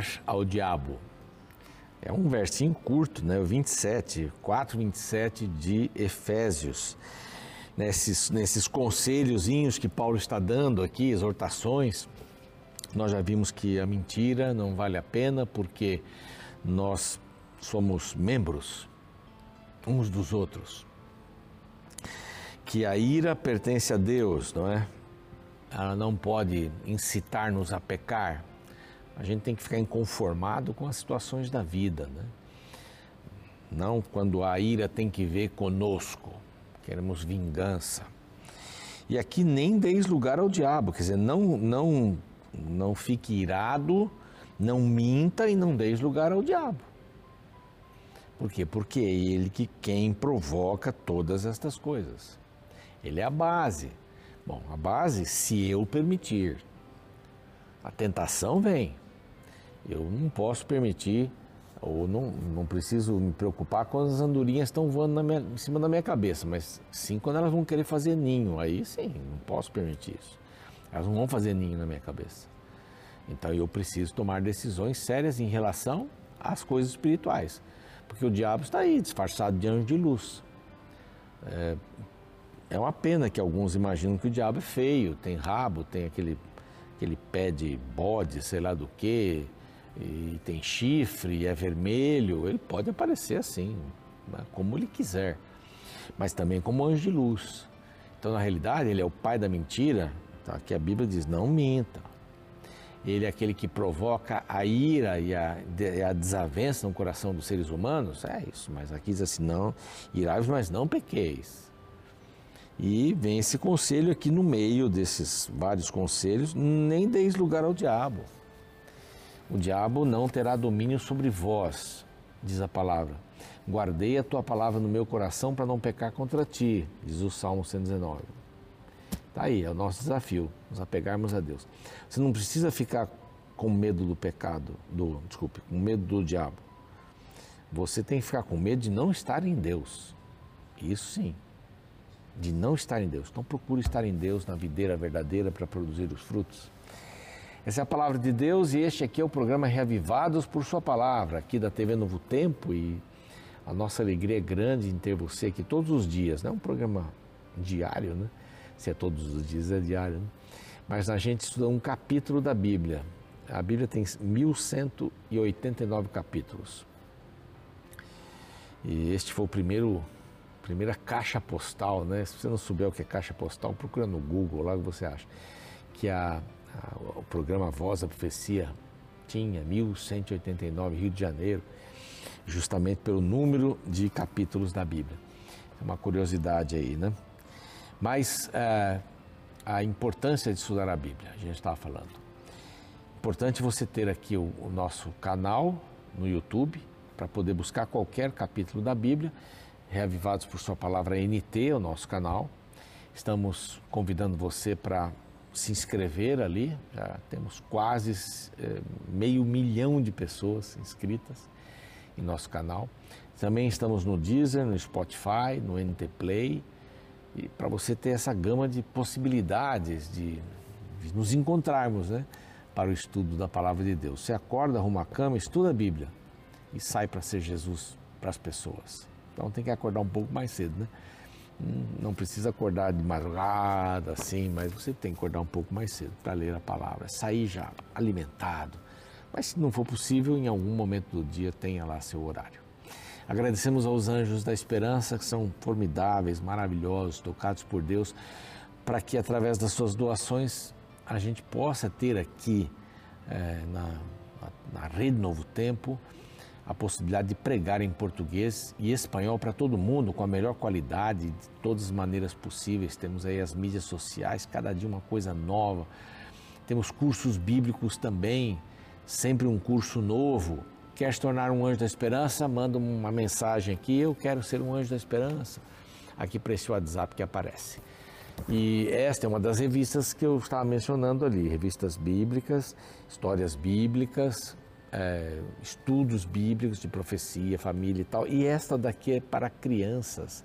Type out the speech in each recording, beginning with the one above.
lugar ao diabo. É um versinho curto, né? O 27, 4, 27 de Efésios. Nesses, nesses conselhozinhos que Paulo está dando aqui, exortações, nós já vimos que a mentira não vale a pena porque nós somos membros uns dos outros. Que a ira pertence a Deus, não é? Ela não pode incitar-nos a pecar. A gente tem que ficar inconformado com as situações da vida, né? Não quando a ira tem que ver conosco, queremos vingança. E aqui nem deis lugar ao diabo, quer dizer, não, não não fique irado, não minta e não deis lugar ao diabo. Por quê? Porque é ele que quem provoca todas estas coisas. Ele é a base. Bom, a base, se eu permitir. A tentação vem. Eu não posso permitir, ou não, não preciso me preocupar quando as andorinhas estão voando minha, em cima da minha cabeça, mas sim quando elas vão querer fazer ninho. Aí sim, não posso permitir isso. Elas não vão fazer ninho na minha cabeça. Então eu preciso tomar decisões sérias em relação às coisas espirituais. Porque o diabo está aí, disfarçado de anjo de luz. É, é uma pena que alguns imaginam que o diabo é feio, tem rabo, tem aquele, aquele pé de bode, sei lá do que, e tem chifre, é vermelho. Ele pode aparecer assim, né, como ele quiser, mas também como anjo de luz. Então, na realidade, ele é o pai da mentira, Tá? Que a Bíblia diz: não minta. Ele é aquele que provoca a ira e a, a desavença no coração dos seres humanos. É isso, mas aqui diz assim: não, irai mas não pequeis. E vem esse conselho aqui no meio desses vários conselhos: nem deis lugar ao diabo. O diabo não terá domínio sobre vós, diz a palavra. Guardei a tua palavra no meu coração para não pecar contra ti, diz o Salmo 119. Está aí, é o nosso desafio, nos apegarmos a Deus. Você não precisa ficar com medo do pecado, do, desculpe, com medo do diabo. Você tem que ficar com medo de não estar em Deus. Isso sim, de não estar em Deus. Então procure estar em Deus na videira verdadeira para produzir os frutos. Essa é a palavra de Deus e este aqui é o programa Reavivados por Sua Palavra, aqui da TV Novo Tempo e a nossa alegria é grande em ter você aqui todos os dias, não é um programa diário, né? se é todos os dias, é diário. Né? Mas a gente estuda um capítulo da Bíblia. A Bíblia tem 1189 capítulos. E este foi o primeiro primeira caixa postal, né? Se você não souber o que é caixa postal, procura no Google, lá você acha. Que a, o programa Voz da Profecia tinha 1189, Rio de Janeiro, justamente pelo número de capítulos da Bíblia. É uma curiosidade aí, né? Mas é, a importância de estudar a Bíblia, a gente estava falando. Importante você ter aqui o, o nosso canal no YouTube para poder buscar qualquer capítulo da Bíblia, Reavivados por Sua Palavra NT, o nosso canal. Estamos convidando você para se inscrever ali, já temos quase é, meio milhão de pessoas inscritas em nosso canal. Também estamos no Deezer, no Spotify, no NT Play e para você ter essa gama de possibilidades de, de, nos encontrarmos né, para o estudo da palavra de Deus. Você acorda, arruma a cama, estuda a Bíblia e sai para ser Jesus para as pessoas. Então tem que acordar um pouco mais cedo, né? Não precisa acordar de madrugada assim, mas você tem que acordar um pouco mais cedo para ler a palavra, sair já alimentado. Mas se não for possível, em algum momento do dia tenha lá seu horário. Agradecemos aos anjos da esperança, que são formidáveis, maravilhosos, tocados por Deus, para que através das suas doações a gente possa ter aqui é, na, na, na Rede Novo Tempo a possibilidade de pregar em português e espanhol para todo mundo com a melhor qualidade, de todas as maneiras possíveis. Temos aí as mídias sociais, cada dia uma coisa nova. Temos cursos bíblicos também, sempre um curso novo quer se tornar um anjo da esperança, manda uma mensagem aqui, eu quero ser um anjo da esperança, aqui para esse WhatsApp que aparece. E esta é uma das revistas que eu estava mencionando ali, revistas bíblicas, histórias bíblicas, é, estudos bíblicos de profecia, família e tal. E esta daqui é para crianças,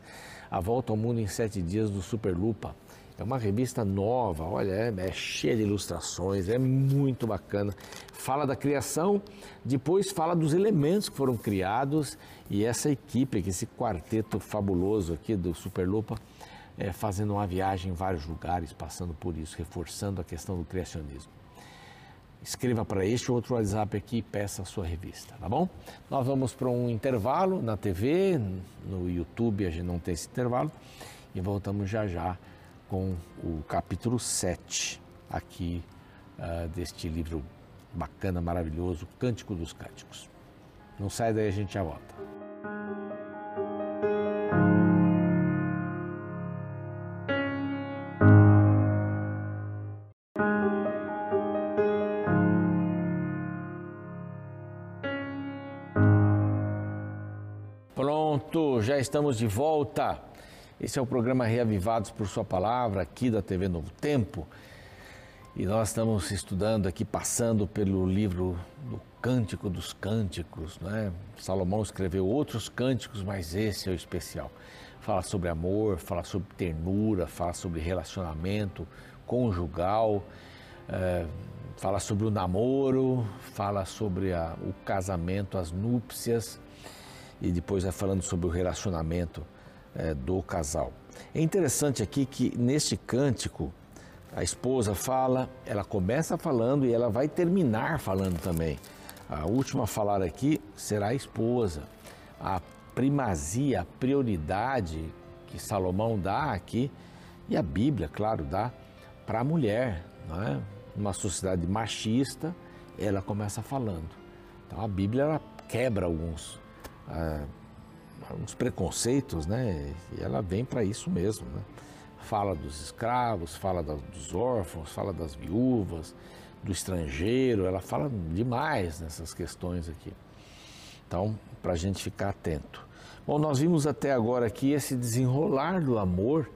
A Volta ao Mundo em Sete Dias do Super Lupa. É uma revista nova, olha, é, é, cheia de ilustrações, é muito bacana. Fala da criação, depois fala dos elementos que foram criados e essa equipe, esse quarteto fabuloso aqui do Superlupa, é, fazendo uma viagem em vários lugares, passando por isso, reforçando a questão do criacionismo. Escreva para este outro WhatsApp aqui e peça a sua revista, tá bom? Nós vamos para um intervalo na TV, no YouTube a gente não tem esse intervalo, e voltamos já já com o capítulo 7 aqui uh, deste livro bacana, maravilhoso, Cântico dos Cânticos. Não sai daí, a gente já volta. Estamos de volta. Esse é o programa Reavivados por Sua Palavra, aqui da TV Novo Tempo. E nós estamos estudando aqui, passando pelo livro do Cântico dos Cânticos. Né? Salomão escreveu outros cânticos, mas esse é o especial. Fala sobre amor, fala sobre ternura, fala sobre relacionamento conjugal, é, fala sobre o namoro, fala sobre a, o casamento, as núpcias, e depois vai falando sobre o relacionamento é, do casal. É interessante aqui que neste cântico a esposa fala, ela começa falando e ela vai terminar falando também. A última a falar aqui será a esposa. A primazia, a prioridade que Salomão dá aqui, e a Bíblia, claro, dá para a mulher. Não é? Uma sociedade machista, ela começa falando. Então a Bíblia ela quebra alguns. Ah, uns preconceitos, né? E ela vem para isso mesmo, né? Fala dos escravos, fala dos órfãos, fala das viúvas, do estrangeiro, ela fala demais nessas questões aqui. Então, para a gente ficar atento. Bom, nós vimos até agora aqui esse desenrolar do amor,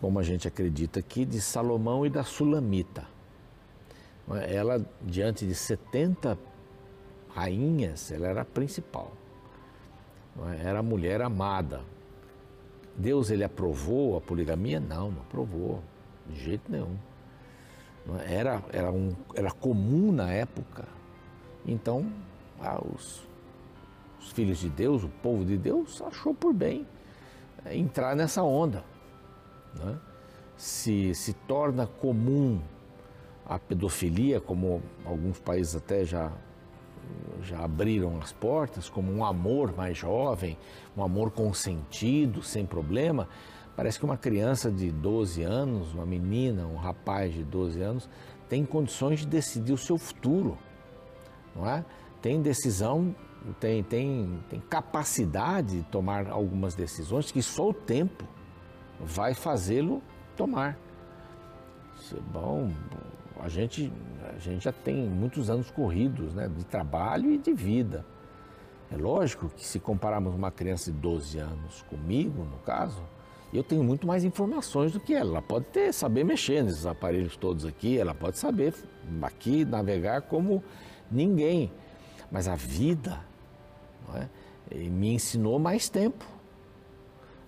como a gente acredita aqui, de Salomão e da Sulamita. Ela, diante de 70 rainhas, ela era a principal. Era a mulher amada. Deus ele aprovou a poligamia? Não, não aprovou, de jeito nenhum. É? Era, era, um, era comum na época. Então, ah, os, os filhos de Deus, o povo de Deus, achou por bem é, entrar nessa onda. Né? Se, se torna comum a pedofilia, como alguns países até já já abriram as portas, como um amor mais jovem, um amor consentido, sem problema. Parece que uma criança de 12 anos, uma menina, um rapaz de 12 anos, tem condições de decidir o seu futuro, não é? Tem decisão, tem, tem, tem capacidade de tomar algumas decisões que só o tempo vai fazê-lo tomar. Bom, a gente, a gente já tem muitos anos corridos né, de trabalho e de vida. É lógico que se compararmos uma criança de 12 anos comigo, no caso, eu tenho muito mais informações do que ela. Ela pode ter, saber mexer nesses aparelhos todos aqui, ela pode saber aqui navegar como ninguém. Mas a vida é, me ensinou mais tempo.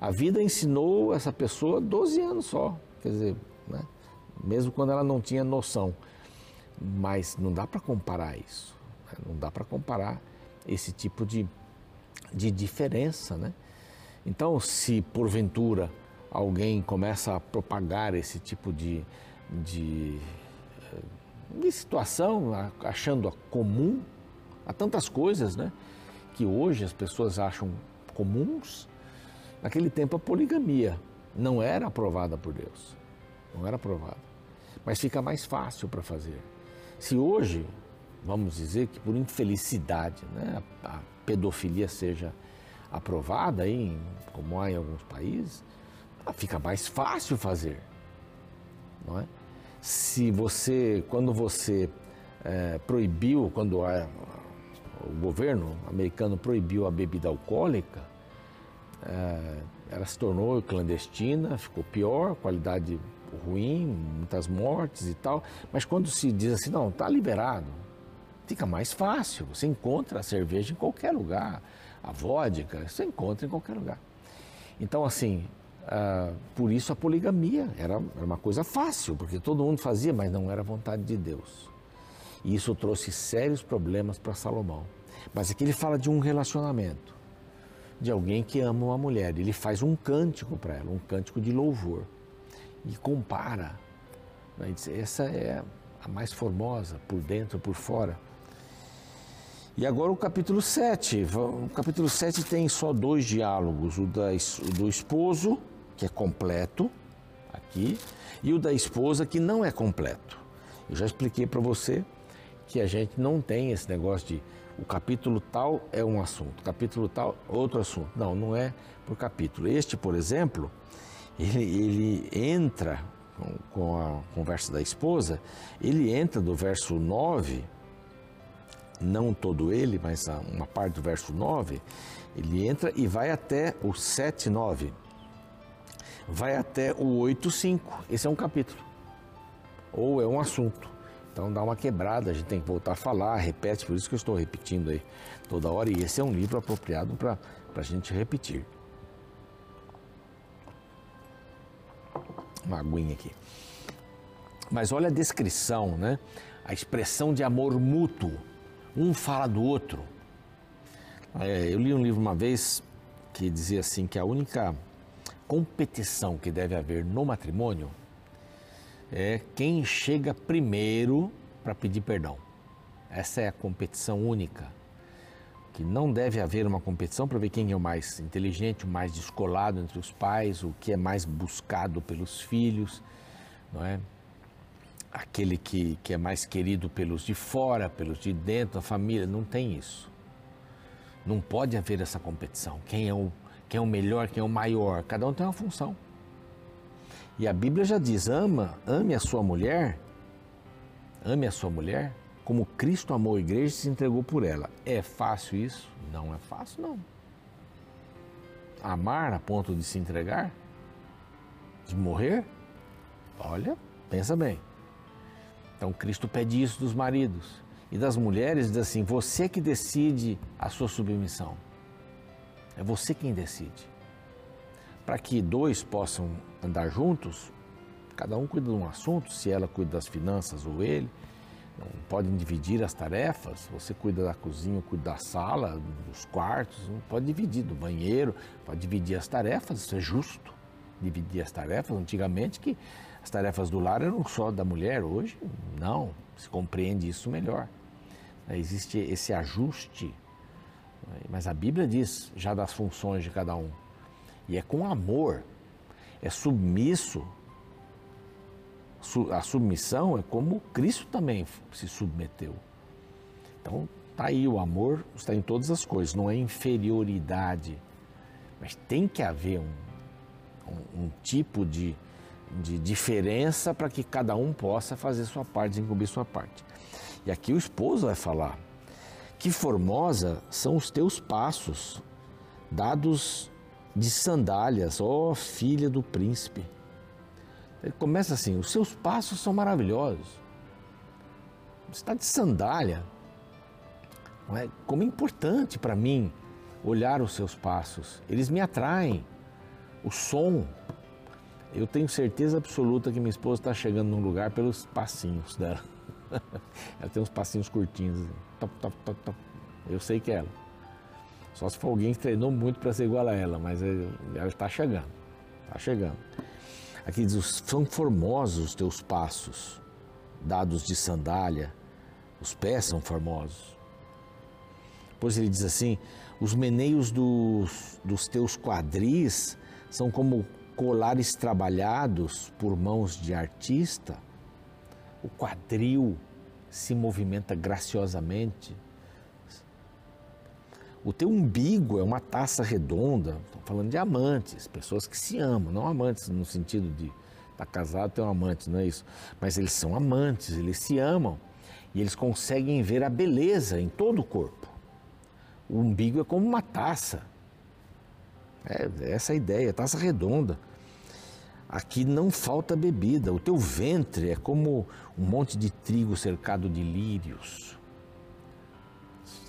A vida ensinou essa pessoa 12 anos só. Quer dizer, né? mesmo quando ela não tinha noção. Mas não dá para comparar isso, né? não dá para comparar esse tipo de, de diferença, né? Então, se porventura alguém começa a propagar esse tipo de, de, de situação, achando comum, há tantas coisas, né? Que hoje as pessoas acham comuns. Naquele tempo a poligamia não era aprovada por Deus, não era aprovada mas fica mais fácil para fazer. Se hoje, vamos dizer que por infelicidade, né, a pedofilia seja aprovada, aí, como há em alguns países, ah, fica mais fácil fazer. Não é? Se você, quando você é, proibiu, quando a, o governo americano proibiu a bebida alcoólica, é, ela se tornou clandestina, ficou pior, qualidade ruim, muitas mortes e tal, mas quando se diz assim, não, está liberado, fica mais fácil. Você encontra a cerveja em qualquer lugar, a vodka, você encontra em qualquer lugar. Então, assim, ah, por isso a poligamia era, era uma coisa fácil, porque todo mundo fazia, mas não era vontade de Deus. E isso trouxe sérios problemas para Salomão. Mas aqui ele fala de um relacionamento, de alguém que ama uma mulher. Ele faz um cântico para ela, um cântico de louvor. E compara. Né? Essa é a mais formosa, por dentro, por fora. E agora o capítulo 7. O capítulo 7 tem só dois diálogos: o, o do esposo, que é completo, aqui, e o da esposa, que não é completo. Eu já expliquei para você que a gente não tem esse negócio de o capítulo tal é um assunto, capítulo tal outro assunto. Não, não é por capítulo. Este, por exemplo, ele, ele entra com, a conversa da esposa, ele entra do verso 9, não todo ele, mas uma parte do verso 9, ele entra e vai até o 7, 9. Vai até o 8, 5. Esse é um capítulo. Ou é um assunto. Então dá uma quebrada, a gente tem que voltar a falar, repete, por isso que eu estou repetindo aí toda hora. E esse é um livro apropriado para a gente repetir. Uma aguinha aqui. Mas olha a descrição, né? A expressão de amor mútuo. Um fala do outro. É, eu li um livro uma vez que dizia assim que a única competição que deve haver no matrimônio é quem chega primeiro para pedir perdão. Essa é a competição única. Que não deve haver uma competição para ver quem é o mais inteligente, o mais descolado entre os pais, o que é mais buscado pelos filhos, não é? Aquele que, que é mais querido pelos de fora, pelos de dentro da família, não tem isso. Não pode haver essa competição. Quem é o, quem é o melhor, quem é o maior, cada um tem uma função. E a Bíblia já diz: ama, ame a sua mulher, ame a sua mulher como Cristo amou a igreja e se entregou por ela. É fácil isso? Não é fácil, não. Amar a ponto de se entregar? De morrer? Olha, pensa bem. Então Cristo pede isso dos maridos. E das mulheres diz assim: você que decide a sua submissão. É você quem decide para que dois possam andar juntos, cada um cuida de um assunto, se ela cuida das finanças ou ele, podem dividir as tarefas, você cuida da cozinha, cuida da sala, dos quartos, não pode dividir do banheiro, pode dividir as tarefas, isso é justo, dividir as tarefas, antigamente que as tarefas do lar eram só da mulher, hoje não, se compreende isso melhor. Existe esse ajuste, mas a Bíblia diz já das funções de cada um. E é com amor, é submisso. A submissão é como Cristo também se submeteu. Então, está aí o amor, está em todas as coisas, não é inferioridade. Mas tem que haver um, um, um tipo de, de diferença para que cada um possa fazer sua parte, desencumbrir sua parte. E aqui o esposo vai falar: Que formosa são os teus passos, dados de sandálias, ó filha do príncipe. Começa assim: os seus passos são maravilhosos. Você está de sandália. Não é? Como é importante para mim olhar os seus passos. Eles me atraem. O som. Eu tenho certeza absoluta que minha esposa está chegando num lugar pelos passinhos dela. ela tem uns passinhos curtinhos. Assim. Top, top, top, top. Eu sei que é ela. Só se for alguém que treinou muito para ser igual a ela, mas ela está chegando. Está chegando. Aqui diz: são formosos os teus passos, dados de sandália, os pés são formosos. Pois ele diz assim: os meneios dos, dos teus quadris são como colares trabalhados por mãos de artista. O quadril se movimenta graciosamente o teu umbigo é uma taça redonda, estou falando de amantes, pessoas que se amam, não amantes no sentido de estar tá casado ter um amante, não é isso. Mas eles são amantes, eles se amam e eles conseguem ver a beleza em todo o corpo. O umbigo é como uma taça. É, é essa a ideia, taça redonda. Aqui não falta bebida. O teu ventre é como um monte de trigo cercado de lírios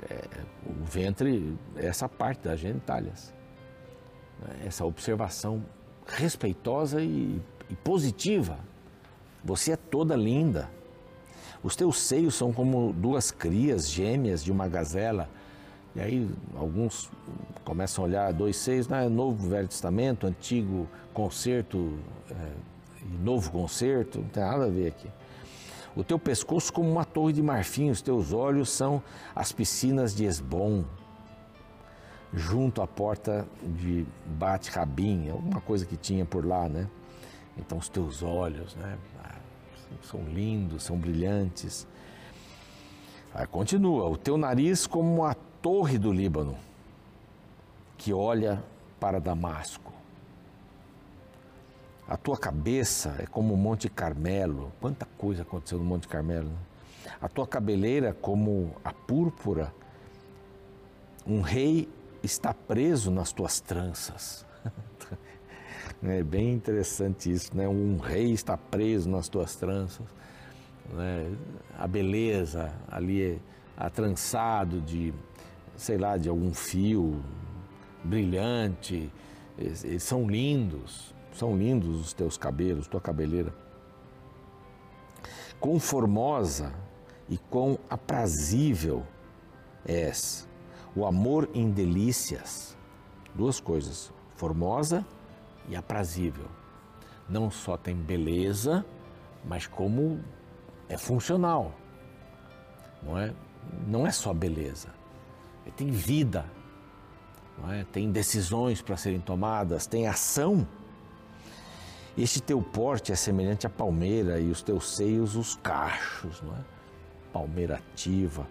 é, o ventre, essa parte das genitálias. Essa observação respeitosa e, e positiva. Você é toda linda. Os teus seios são como duas crias gêmeas de uma gazela. E aí alguns começam a olhar dois seios, né? Novo Velho Testamento, Antigo Concerto é, Novo Concerto, não tem nada a ver aqui. O teu pescoço como uma torre de marfim, os teus olhos são as piscinas de Esbom, junto à porta de Bat Rabim, alguma coisa que tinha por lá, né? Então os teus olhos, né? São lindos, são brilhantes. Aí continua, o teu nariz como a torre do Líbano, que olha para Damasco. A tua cabeça é como o Monte Carmelo. Quanta coisa aconteceu no Monte Carmelo. Né? A tua cabeleira como a púrpura. Um rei está preso nas tuas tranças. é bem interessante isso, né? Um rei está preso nas tuas tranças. Né? A beleza ali é atrançado de, sei lá, de algum fio brilhante. Eles são lindos. São lindos os teus cabelos, tua cabeleira. Quão formosa e quão aprazível és. O amor em delícias. Duas coisas, formosa e aprazível. Não só tem beleza, mas como é funcional. Não é, não é só beleza. Tem vida, é? tem decisões para serem tomadas, tem ação este teu porte é semelhante à palmeira e os teus seios os cachos, não é? Palmeira ativa.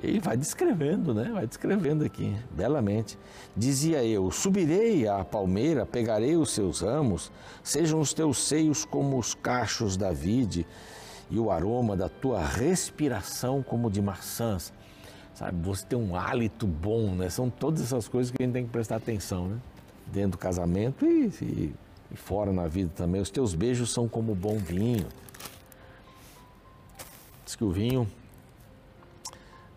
Ele vai descrevendo, né? Vai descrevendo aqui, belamente. Dizia eu: Subirei à palmeira, pegarei os seus ramos, sejam os teus seios como os cachos da vide, e o aroma da tua respiração como de maçãs. Sabe, você tem um hálito bom, né? São todas essas coisas que a gente tem que prestar atenção, né? Dentro do casamento e, e e fora na vida também. Os teus beijos são como bom vinho. Diz que o vinho,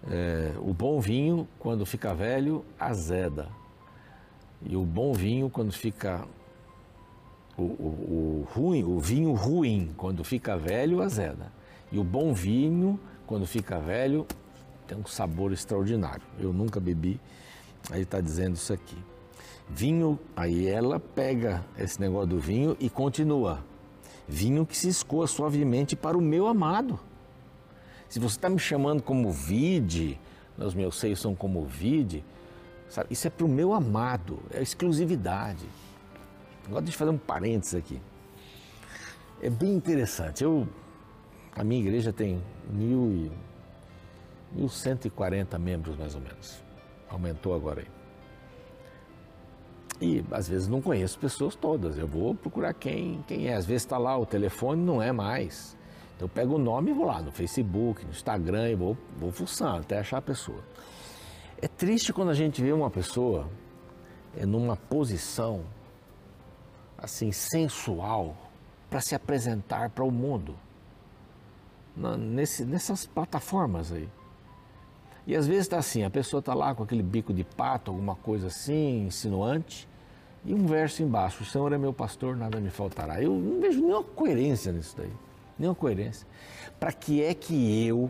é, o bom vinho, quando fica velho, azeda. E o bom vinho, quando fica. O, o, o ruim, o vinho ruim, quando fica velho, azeda. E o bom vinho, quando fica velho, tem um sabor extraordinário. Eu nunca bebi, aí está dizendo isso aqui. Vinho, aí ela pega esse negócio do vinho e continua. Vinho que se escoa suavemente para o meu amado. Se você está me chamando como vide, os meus seios são como vide, sabe? isso é para o meu amado, é exclusividade. Agora deixa eu fazer um parênteses aqui. É bem interessante. Eu, a minha igreja tem mil e, 1.140 membros mais ou menos. Aumentou agora aí. E às vezes não conheço pessoas todas, eu vou procurar quem, quem é. Às vezes está lá, o telefone não é mais. Então eu pego o nome e vou lá no Facebook, no Instagram e vou, vou fuçando até achar a pessoa. É triste quando a gente vê uma pessoa é, numa posição assim sensual para se apresentar para o mundo. Na, nesse, nessas plataformas aí. E às vezes está assim, a pessoa está lá com aquele bico de pato, alguma coisa assim, insinuante, e um verso embaixo, o Senhor é meu pastor, nada me faltará. Eu não vejo nenhuma coerência nisso daí, nenhuma coerência. Para que é que eu,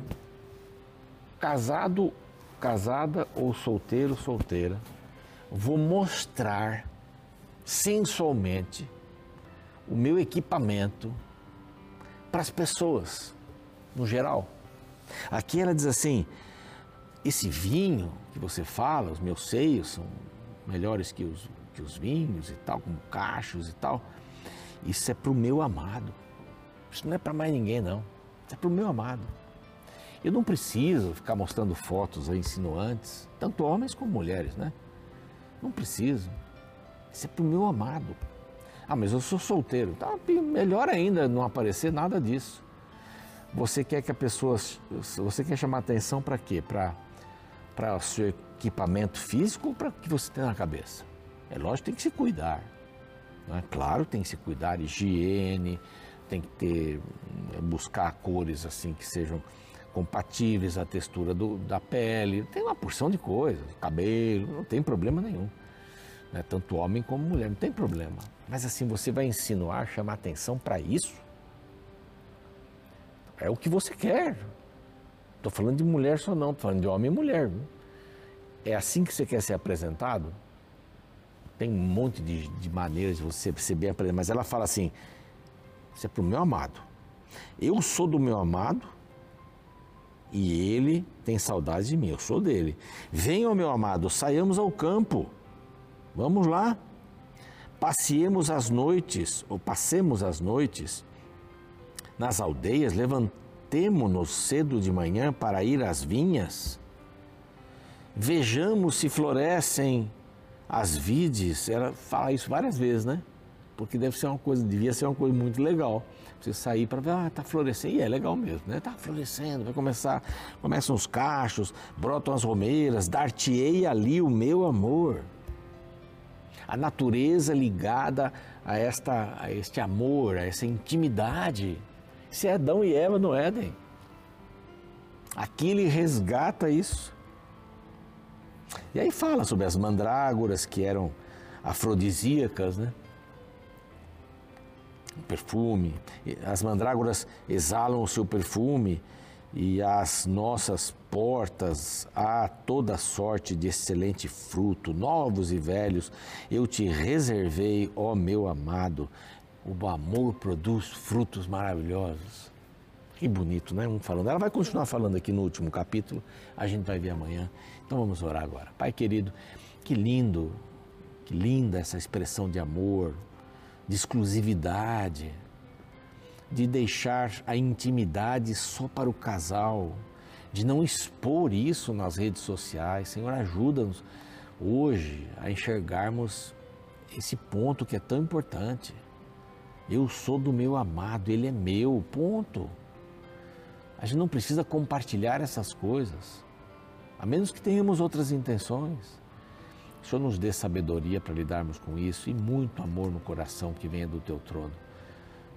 casado, casada ou solteiro, solteira, vou mostrar sensualmente o meu equipamento para as pessoas, no geral. Aqui ela diz assim: esse vinho que você fala, os meus seios são melhores que os, que os vinhos e tal, como cachos e tal. Isso é para o meu amado. Isso não é para mais ninguém, não. Isso é para o meu amado. Eu não preciso ficar mostrando fotos insinuantes, tanto homens como mulheres, né? Não preciso. Isso é para o meu amado. Ah, mas eu sou solteiro. Tá, melhor ainda não aparecer nada disso. Você quer que a pessoa. Você quer chamar atenção para quê? Para para o seu equipamento físico ou para o que você tem na cabeça? É lógico tem que se cuidar. Não é? Claro, tem que se cuidar, higiene, tem que ter, eh, buscar cores assim que sejam compatíveis à textura do, da pele. Tem uma porção de coisas, cabelo, não tem problema nenhum. né? tanto homem como mulher, não tem problema. Mas assim, você vai insinuar, chamar atenção para isso? É o que você quer. Estou falando de mulher só não, estou falando de homem e mulher. Viu? É assim que você quer ser apresentado? Tem um monte de, de maneiras de você ser bem apresentado, mas ela fala assim: isso é para o meu amado. Eu sou do meu amado e ele tem saudade de mim, eu sou dele. Venha, meu amado, saiamos ao campo. Vamos lá. Passeemos as noites, ou passemos as noites nas aldeias, levantemo-nos cedo de manhã para ir às vinhas. Vejamos se florescem as vides. Ela fala isso várias vezes, né? Porque deve ser uma coisa, devia ser uma coisa muito legal. Você sair para ver, ah, tá florescendo, e é legal mesmo, né? Tá florescendo, vai começar, começam os cachos, brotam as romeiras, dar-te-ei ali o meu amor a natureza ligada a, esta, a este amor, a essa intimidade. Se é Adão e Eva no Éden. Aqui ele resgata isso. E aí fala sobre as mandrágoras que eram afrodisíacas, né? Perfume. As mandrágoras exalam o seu perfume e as nossas portas há toda sorte de excelente fruto, novos e velhos, eu te reservei, ó meu amado. O amor produz frutos maravilhosos. Que bonito, né? Um falando. Ela vai continuar falando aqui no último capítulo, a gente vai ver amanhã. Então vamos orar agora. Pai querido, que lindo, que linda essa expressão de amor, de exclusividade, de deixar a intimidade só para o casal, de não expor isso nas redes sociais. Senhor, ajuda-nos hoje a enxergarmos esse ponto que é tão importante. Eu sou do meu amado, ele é meu, ponto. A gente não precisa compartilhar essas coisas, a menos que tenhamos outras intenções. O Senhor nos dê sabedoria para lidarmos com isso e muito amor no coração que venha do teu trono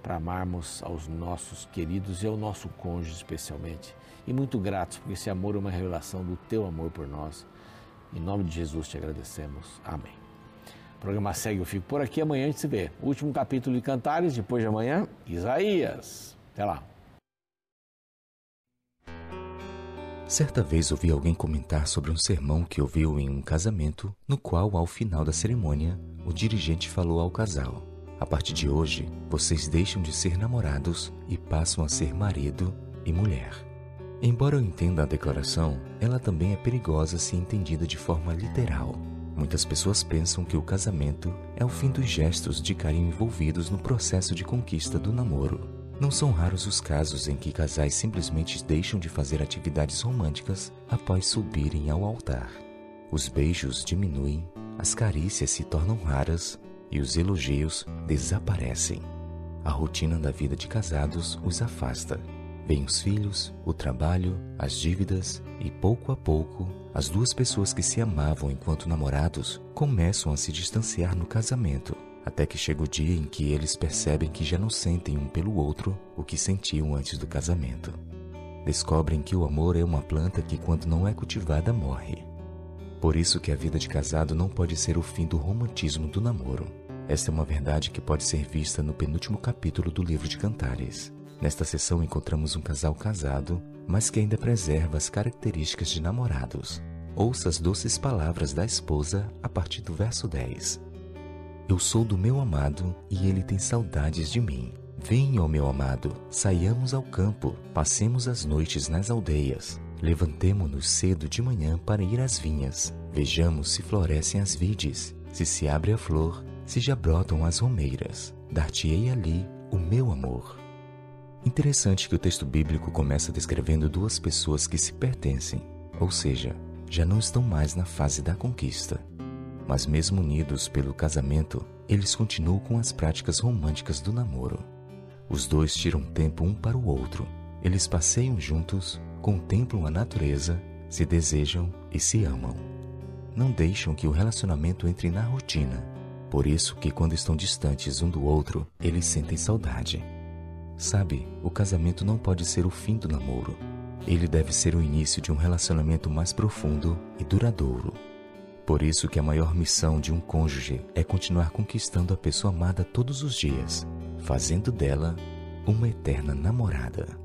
para amarmos aos nossos queridos e ao nosso cônjuge especialmente. E muito gratos, porque esse amor é uma revelação do teu amor por nós. Em nome de Jesus te agradecemos. Amém. O programa segue, eu fico por aqui. Amanhã a gente se vê. Último capítulo de Cantares, depois de amanhã, Isaías. Até lá. Certa vez ouvi alguém comentar sobre um sermão que ouviu em um casamento, no qual, ao final da cerimônia, o dirigente falou ao casal: a partir de hoje, vocês deixam de ser namorados e passam a ser marido e mulher. Embora eu entenda a declaração, ela também é perigosa se entendida de forma literal. Muitas pessoas pensam que o casamento é o fim dos gestos de carinho envolvidos no processo de conquista do namoro. Não são raros os casos em que casais simplesmente deixam de fazer atividades românticas após subirem ao altar. Os beijos diminuem, as carícias se tornam raras e os elogios desaparecem. A rotina da vida de casados os afasta. Vêm os filhos, o trabalho, as dívidas e pouco a pouco as duas pessoas que se amavam enquanto namorados começam a se distanciar no casamento, até que chega o dia em que eles percebem que já não sentem um pelo outro o que sentiam antes do casamento. Descobrem que o amor é uma planta que, quando não é cultivada, morre. Por isso que a vida de casado não pode ser o fim do romantismo do namoro. Esta é uma verdade que pode ser vista no penúltimo capítulo do livro de Cantares. Nesta sessão encontramos um casal casado, mas que ainda preserva as características de namorados. Ouça as doces palavras da esposa a partir do verso 10. Eu sou do meu amado e ele tem saudades de mim. Venha, ó meu amado, saiamos ao campo, passemos as noites nas aldeias. Levantemo-nos cedo de manhã para ir às vinhas. Vejamos se florescem as vides, se se abre a flor, se já brotam as romeiras. Dar-te-ei ali o meu amor. Interessante que o texto bíblico começa descrevendo duas pessoas que se pertencem, ou seja, já não estão mais na fase da conquista. Mas, mesmo unidos pelo casamento, eles continuam com as práticas românticas do namoro. Os dois tiram tempo um para o outro. Eles passeiam juntos, contemplam a natureza, se desejam e se amam. Não deixam que o relacionamento entre na rotina. Por isso que quando estão distantes um do outro, eles sentem saudade. Sabe, o casamento não pode ser o fim do namoro. Ele deve ser o início de um relacionamento mais profundo e duradouro. por isso que a maior missão de um cônjuge é continuar conquistando a pessoa amada todos os dias, fazendo dela uma eterna namorada.